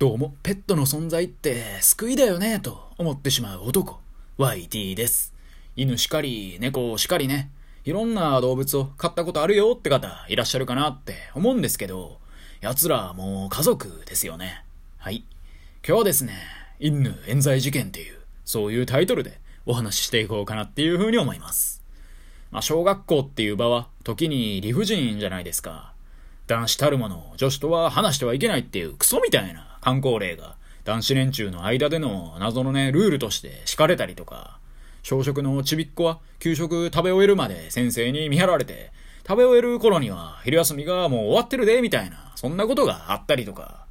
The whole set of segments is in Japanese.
どうもペットの存在って救いだよねと思ってしまう男 YT です。犬しかり猫しかりね。いろんな動物を飼ったことあるよって方いらっしゃるかなって思うんですけど奴らはもう家族ですよね。はい。今日はですね犬冤罪事件っていうそういうタイトルでお話ししていこうかなっていうふうに思います。まあ小学校っていう場は時に理不尽じゃないですか。男子たるもの女子とは話してはいけないっていうクソみたいな観光令が男子連中の間での謎のね、ルールとして敷かれたりとか、小食のちびっ子は給食食べ終えるまで先生に見張られて、食べ終える頃には昼休みがもう終わってるで、みたいな、そんなことがあったりとか、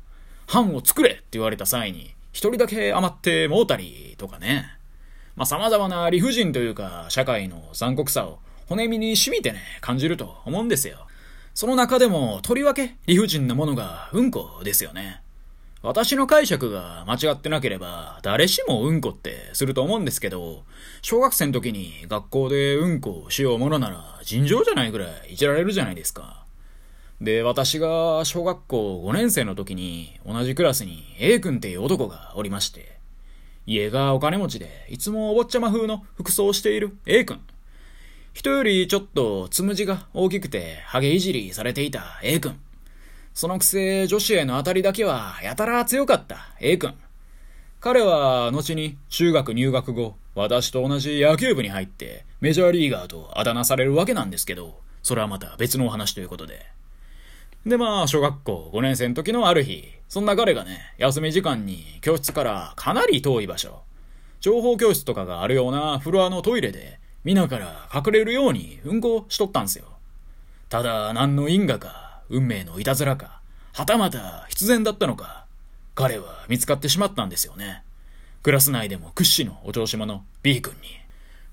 飯を作れって言われた際に、一人だけ余ってもうたりとかね。まあ、様々な理不尽というか、社会の残酷さを骨身に染みてね、感じると思うんですよ。その中でも、とりわけ理不尽なものがうんこですよね。私の解釈が間違ってなければ、誰しもうんこってすると思うんですけど、小学生の時に学校でうんこをしようものなら尋常じゃないぐらいいじられるじゃないですか。で、私が小学校5年生の時に同じクラスに A 君っていう男がおりまして、家がお金持ちでいつもお坊ちゃま風の服装をしている A 君。人よりちょっとつむじが大きくてハゲいじりされていた A 君。そのくせ女子への当たりだけはやたら強かった A 君。彼は後に中学入学後、私と同じ野球部に入ってメジャーリーガーとあだ名されるわけなんですけど、それはまた別のお話ということで。でまあ、小学校5年生の時のある日、そんな彼がね、休み時間に教室からかなり遠い場所、情報教室とかがあるようなフロアのトイレで、皆から隠れるように運行しとったんすよ。ただ、何の因果か、運命のいたずらか、はたまた必然だったのか、彼は見つかってしまったんですよね。クラス内でも屈指のお調子者 B 君に。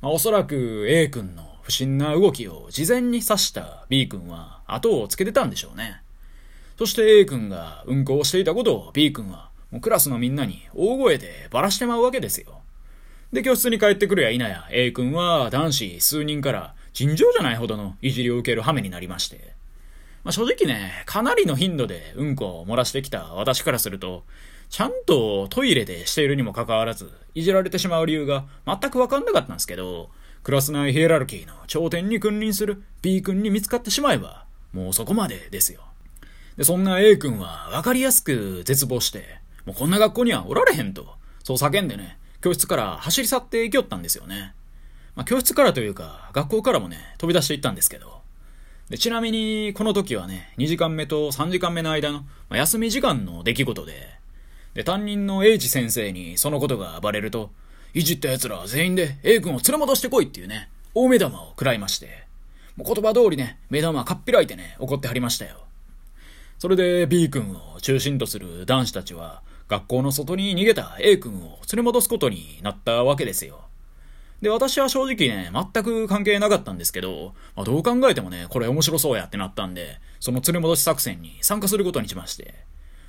まあ、おそらく A 君の不審な動きを事前に察した B 君は後をつけてたんでしょうね。そして A 君が運行していたことを B 君はもうクラスのみんなに大声でばらしてまうわけですよ。で、教室に帰ってくるや否や A 君は男子数人から尋常じゃないほどのいじりを受ける羽目になりまして。まあ、正直ね、かなりの頻度でうんこを漏らしてきた私からすると、ちゃんとトイレでしているにもかかわらず、いじられてしまう理由が全くわかんなかったんですけど、クラス内ヒエラルキーの頂点に君臨する B 君に見つかってしまえば、もうそこまでですよ。で、そんな A 君はわかりやすく絶望して、もうこんな学校にはおられへんと、そう叫んでね、教室から走り去っていきよったんですよね。まあ、教室からというか、学校からもね、飛び出していったんですけど、でちなみに、この時はね、2時間目と3時間目の間の、まあ、休み時間の出来事で、で、担任の H 先生にそのことがバレると、いじった奴ら全員で A 君を連れ戻してこいっていうね、大目玉を食らいまして、もう言葉通りね、目玉かっぴらいてね、怒ってはりましたよ。それで B 君を中心とする男子たちは、学校の外に逃げた A 君を連れ戻すことになったわけですよ。で、私は正直ね、全く関係なかったんですけど、まあ、どう考えてもね、これ面白そうやってなったんで、その連れ戻し作戦に参加することにしまして、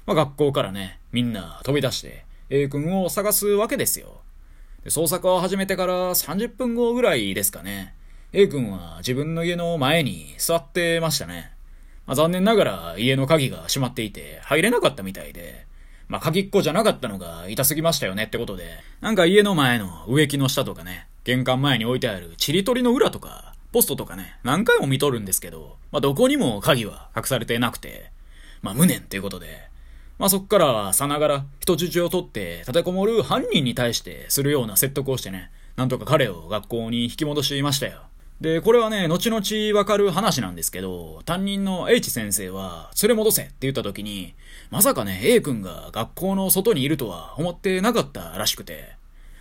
まあ、学校からね、みんな飛び出して、A 君を探すわけですよ。で捜索を始めてから30分後ぐらいですかね、A 君は自分の家の前に座ってましたね。まあ、残念ながら家の鍵が閉まっていて入れなかったみたいで、まあ、鍵っ子じゃなかったのが痛すぎましたよねってことで、なんか家の前の植木の下とかね、玄関前に置いてあるチリ取りの裏とか、ポストとかね、何回も見とるんですけど、まあ、どこにも鍵は隠されてなくて、まあ、無念っていうことで、まあ、そっからさながら人質を取って立てこもる犯人に対してするような説得をしてね、なんとか彼を学校に引き戻しましたよ。で、これはね、後々わかる話なんですけど、担任の H 先生は、連れ戻せって言った時に、まさかね、A 君が学校の外にいるとは思ってなかったらしくて、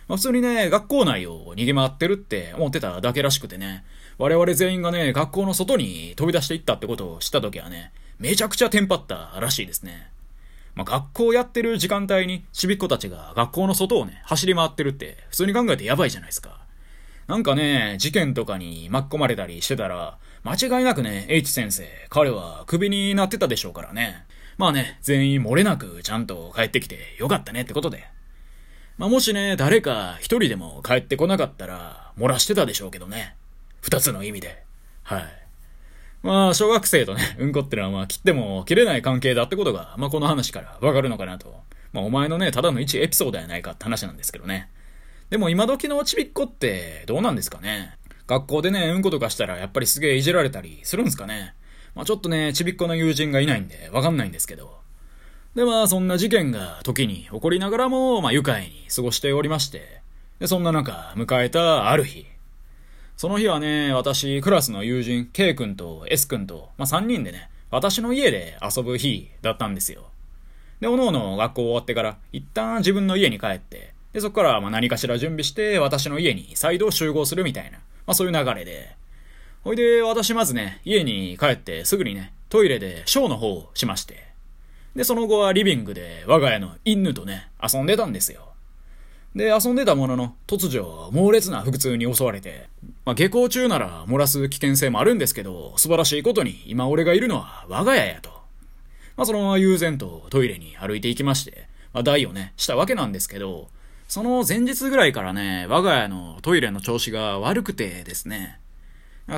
まあ、普通にね、学校内を逃げ回ってるって思ってただけらしくてね、我々全員がね、学校の外に飛び出していったってことを知った時はね、めちゃくちゃテンパったらしいですね。まあ、学校やってる時間帯にちびっ子たちが学校の外をね、走り回ってるって普通に考えてやばいじゃないですか。なんかね、事件とかに巻き込まれたりしてたら、間違いなくね、H 先生、彼はクビになってたでしょうからね。まあね、全員漏れなくちゃんと帰ってきてよかったねってことで。まあ、もしね、誰か一人でも帰ってこなかったら、漏らしてたでしょうけどね。二つの意味で。はい。まあ、小学生とね、うんこってのはまあ、切っても切れない関係だってことが、まあ、この話からわかるのかなとまあお前のね、ただの一エピソードやないかって話なんですけどね。でも今時のちびっこってどうなんですかね学校でね、うんことかしたらやっぱりすげえいじられたりするんすかねまあちょっとね、ちびっこの友人がいないんでわかんないんですけど。でまあそんな事件が時に起こりながらも、まあ愉快に過ごしておりまして。で、そんな中、迎えたある日。その日はね、私、クラスの友人、K 君と S 君と、まあ3人でね、私の家で遊ぶ日だったんですよ。で、おのおの学校終わってから、一旦自分の家に帰って、で、そこからまあ何かしら準備して、私の家に再度集合するみたいな、まあそういう流れで。ほいで、私まずね、家に帰ってすぐにね、トイレでショーの方をしまして。で、その後はリビングで我が家の犬とね、遊んでたんですよ。で、遊んでたものの、突如、猛烈な腹痛に襲われて、まあ、下校中なら漏らす危険性もあるんですけど、素晴らしいことに、今俺がいるのは我が家やと。まあ、そのまま悠然とトイレに歩いていきまして、まあ、台をね、したわけなんですけど、その前日ぐらいからね、我が家のトイレの調子が悪くてですね、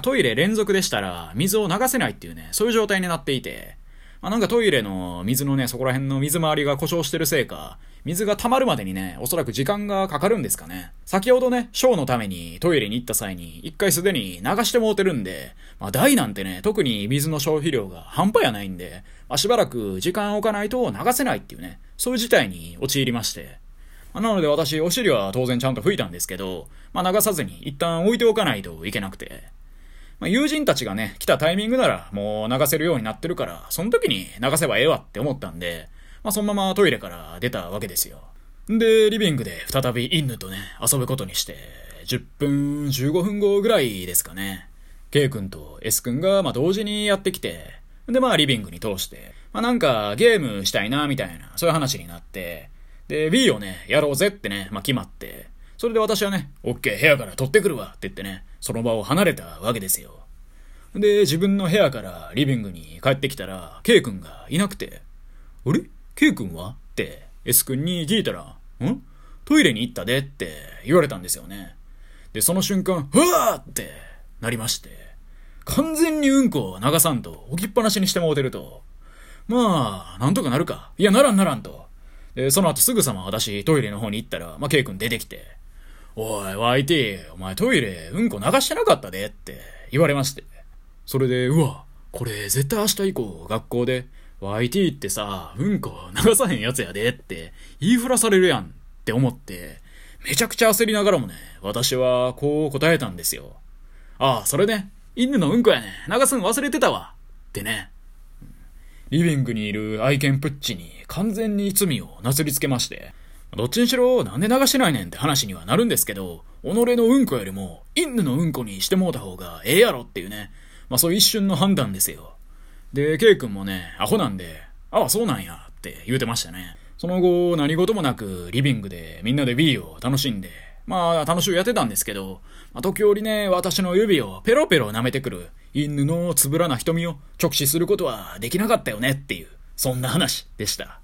トイレ連続でしたら水を流せないっていうね、そういう状態になっていて、まあ、なんかトイレの水のね、そこら辺の水回りが故障してるせいか、水が溜まるまでにね、おそらく時間がかかるんですかね。先ほどね、ショーのためにトイレに行った際に、一回すでに流してもうてるんで、まあ台なんてね、特に水の消費量が半端やないんで、まあ、しばらく時間置かないと流せないっていうね、そういう事態に陥りまして。まあ、なので私、お尻は当然ちゃんと拭いたんですけど、まあ流さずに一旦置いておかないといけなくて。まあ、友人たちがね、来たタイミングならもう流せるようになってるから、その時に流せばええわって思ったんで、まあ、そのままトイレから出たわけですよ。で、リビングで再び犬とね、遊ぶことにして、10分、15分後ぐらいですかね。K 君と S 君が、ま、同時にやってきて、で、まあ、リビングに通して、まあ、なんか、ゲームしたいな、みたいな、そういう話になって、で、Wii をね、やろうぜってね、まあ、決まって、それで私はね、OK、部屋から取ってくるわって言ってね、その場を離れたわけですよ。で、自分の部屋からリビングに帰ってきたら、K 君がいなくて、あれ？K 君は？って S 君に聞いたら、ん？トイレに行ったでって言われたんですよね。で、その瞬間、うわーってなりまして、完全にうんこを流さんと置きっぱなしにしてもうてると、まあ、なんとかなるか。いや、ならんならんと。で、その後すぐさま私トイレの方に行ったら、まあ、K 君出てきて、おい、YT、お前トイレうんこ流してなかったでって言われまして。それで、うわ、これ絶対明日以降学校で YT ってさ、うんこ流さへんやつやでって言いふらされるやんって思って、めちゃくちゃ焦りながらもね、私はこう答えたんですよ。ああ、それね、犬のうんこやね。流すん忘れてたわ。ってね。リビングにいる愛犬プッチに完全に罪をなすりつけまして、どっちにしろなんで流してないねんって話にはなるんですけど、己のうんこよりも犬のうんこにしてもうた方がええやろっていうね、まあそう一瞬の判断ですよ。で、ケイ君もね、アホなんで、ああ、そうなんやって言うてましたね。その後、何事もなく、リビングでみんなで B を楽しんで、まあ、楽しくやってたんですけど、まあ、時折ね、私の指をペロペロ舐めてくる犬のつぶらな瞳を直視することはできなかったよねっていう、そんな話でした。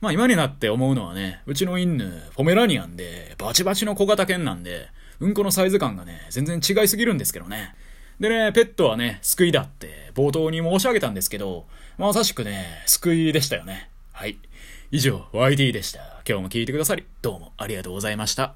まあ今になって思うのはね、うちの犬、ポメラニアンで、バチバチの小型犬なんで、うんこのサイズ感がね、全然違いすぎるんですけどね。でね、ペットはね、救いだって冒頭に申し上げたんですけど、まさしくね、救いでしたよね。はい。以上、YD でした。今日も聞いてくださり、どうもありがとうございました。